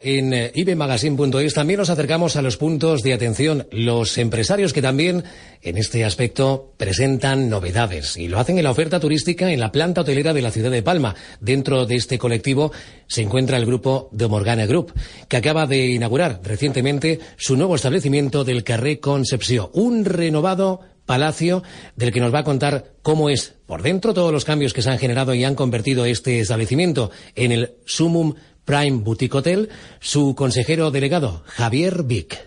En eh, ibemagazine.es también nos acercamos a los puntos de atención, los empresarios que también en este aspecto presentan novedades y lo hacen en la oferta turística en la planta hotelera de la ciudad de Palma. Dentro de este colectivo se encuentra el grupo de Morgana Group, que acaba de inaugurar recientemente su nuevo establecimiento del Carré Concepción, un renovado palacio del que nos va a contar cómo es por dentro todos los cambios que se han generado y han convertido este establecimiento en el sumum Prime Boutique Hotel, su consejero delegado, Javier Vic.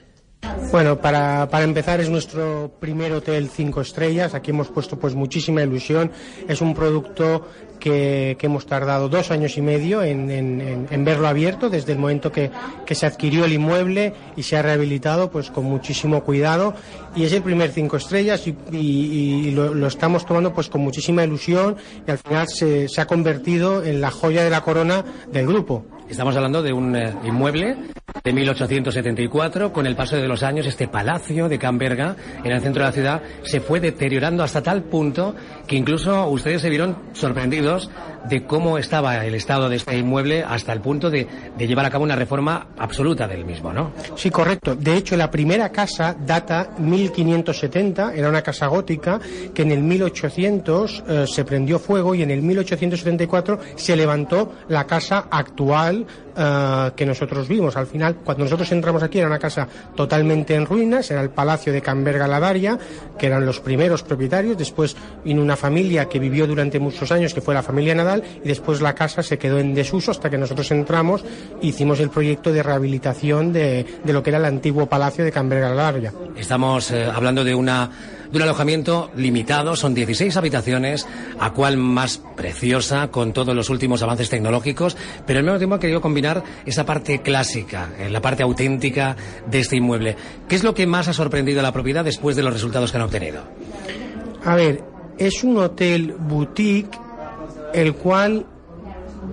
Bueno, para, para, empezar es nuestro primer hotel cinco estrellas. Aquí hemos puesto pues muchísima ilusión. Es un producto que, que hemos tardado dos años y medio en, en, verlo abierto desde el momento que, que, se adquirió el inmueble y se ha rehabilitado pues con muchísimo cuidado. Y es el primer cinco estrellas y, lo, estamos tomando pues con muchísima ilusión y al final se ha convertido en la joya de la corona del grupo. Estamos hablando de un eh, inmueble de 1874. Con el paso de los años, este palacio de Camberga, en el centro de la ciudad, se fue deteriorando hasta tal punto que incluso ustedes se vieron sorprendidos de cómo estaba el estado de este inmueble hasta el punto de, llevar a cabo una reforma absoluta del mismo, ¿no? Sí, correcto. De hecho, la primera casa data 1570, era una casa gótica que en el 1800 eh, se prendió fuego y en el 1874 se levantó la casa actual uh, que nosotros vimos. Al final, cuando nosotros entramos aquí, era una casa totalmente en ruinas, era el Palacio de Camberga Ladaria, que eran los primeros propietarios. Después vino una familia que vivió durante muchos años, que fue la familia Nadal, y después la casa se quedó en desuso hasta que nosotros entramos e hicimos el proyecto de rehabilitación de, de lo que era el antiguo Palacio de Camberga Ladaria. Estamos eh, hablando de una de un alojamiento limitado, son 16 habitaciones, a cual más preciosa, con todos los últimos avances tecnológicos, pero al mismo tiempo he querido combinar esa parte clásica, eh, la parte auténtica de este inmueble. ¿Qué es lo que más ha sorprendido a la propiedad después de los resultados que han obtenido? A ver, es un hotel boutique, el cual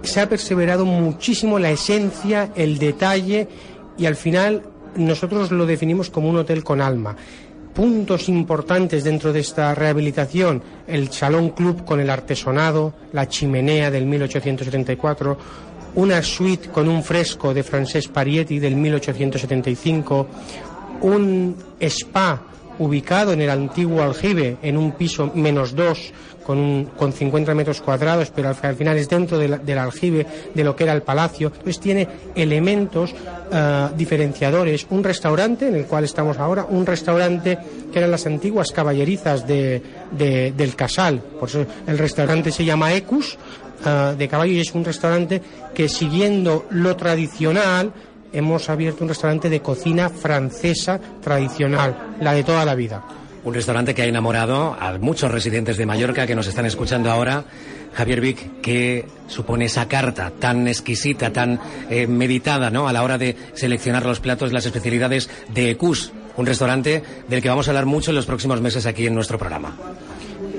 se ha perseverado muchísimo la esencia, el detalle, y al final nosotros lo definimos como un hotel con alma puntos importantes dentro de esta rehabilitación, el Salón Club con el artesonado, la chimenea del 1874, una suite con un fresco de Francesc Parietti del 1875, un spa ubicado en el antiguo aljibe, en un piso menos dos, con, un, con 50 metros cuadrados, pero al, al final es dentro del, aljibe de lo que era el palacio. Entonces tiene elementos uh, diferenciadores. Un restaurante, en el cual estamos ahora, un restaurante que eran las antiguas caballerizas de, de, del Casal. Por eso el restaurante se llama Ecus, uh, de caballo, y es un restaurante que siguiendo lo tradicional, hemos abierto un restaurante de cocina francesa tradicional, la de toda la vida. Un restaurante que ha enamorado a muchos residentes de Mallorca que nos están escuchando ahora. Javier Vic, ¿qué supone esa carta tan exquisita, tan eh, meditada, ¿no? A la hora de seleccionar los platos, las especialidades de Ecus, un restaurante del que vamos a hablar mucho en los próximos meses aquí en nuestro programa.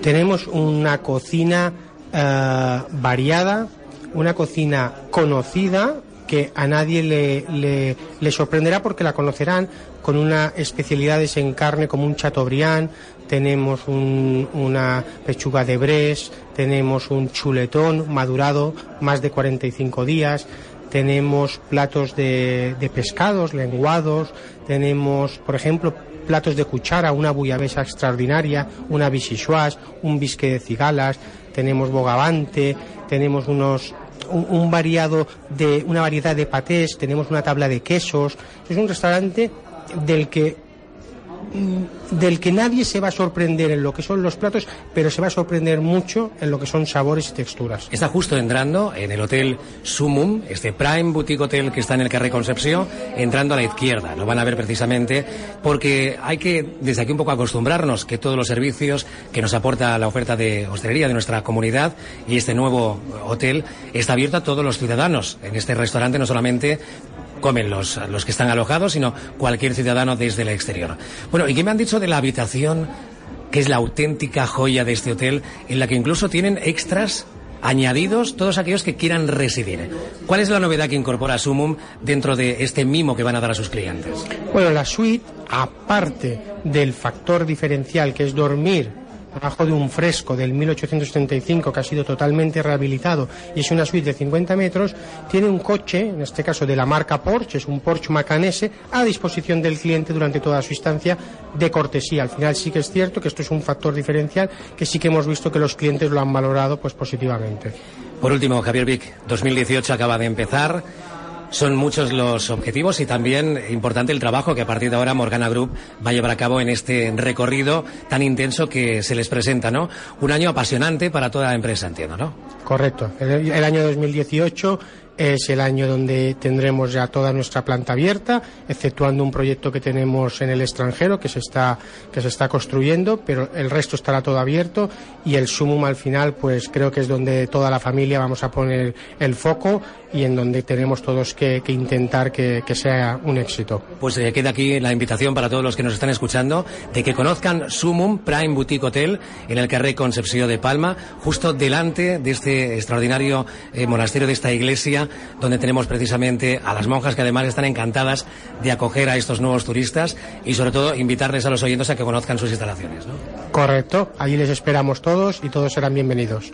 Tenemos una cocina uh, variada, una cocina conocida, que a nadie le, le, sorprenderá porque la conocerán con unas especialidades en carne como un chateaubriand, tenemos un, una pechuga de bres, tenemos un chuletón madurado más de 45 días, tenemos platos de, de pescados, lenguados, tenemos, por ejemplo, platos de cuchara, una bullabesa extraordinaria, una bichichoise, un bisque de cigalas, tenemos bogavante, tenemos unos un, variado de una variedad de patés, tenemos una tabla de quesos. Es un restaurante del que del que nadie se va a sorprender en lo que son los platos, pero se va a sorprender mucho en lo que son sabores y texturas. Está justo entrando en el hotel Sumum, este Prime Boutique Hotel que está en el Carré Concepción, entrando a la izquierda. Lo van a ver precisamente porque hay que desde aquí un poco acostumbrarnos que todos los servicios que nos aporta la oferta de hostelería de nuestra comunidad y este nuevo hotel está abierto a todos los ciudadanos. En este restaurante no solamente comen los, los que están alojados, sino cualquier ciudadano desde el exterior. Bueno, ¿y qué me han dicho de la habitación, que es la auténtica joya de este hotel, en la que incluso tienen extras añadidos todos aquellos que quieran residir. ¿Cuál es la novedad que incorpora Sumum dentro de este mimo que van a dar a sus clientes? Bueno, la suite, aparte del factor diferencial que es dormir debajo de un fresco del 1875 que ha sido totalmente rehabilitado y es una suite de 50 metros, tiene un coche, en este caso de la marca Porsche, es un Porsche Macan S, a disposición del cliente durante toda su instancia de cortesía. Al final sí que es cierto que esto es un factor diferencial que sí que hemos visto que los clientes lo han valorado pues positivamente. Por último, Javier Vic, 2018 acaba de empezar. Son muchos los objetivos y también importante el trabajo que a partir de ahora Morgana Group va a llevar a cabo en este recorrido tan intenso que se les presenta, ¿no? Un año apasionante para toda la empresa, entiendo, ¿no? Correcto. El, el año 2018 es el año donde tendremos ya toda nuestra planta abierta, exceptuando un proyecto que tenemos en el extranjero que se está, que se está construyendo, pero el resto estará todo abierto y el sumum al final, pues creo que es donde toda la familia vamos a poner el foco y en donde tenemos todos que, intentar que, que, sea un éxito. Pues eh, queda aquí la invitación para todos los que nos están escuchando de que conozcan Sumum Prime Boutique Hotel en el Carré Concepción de Palma, justo delante de este extraordinario eh, monasterio de esta iglesia donde tenemos precisamente a las monjas que además están encantadas de acoger a estos nuevos turistas y sobre todo invitarles a los oyentes a que conozcan sus instalaciones. Correcto, allí les esperamos todos y todos serán bienvenidos.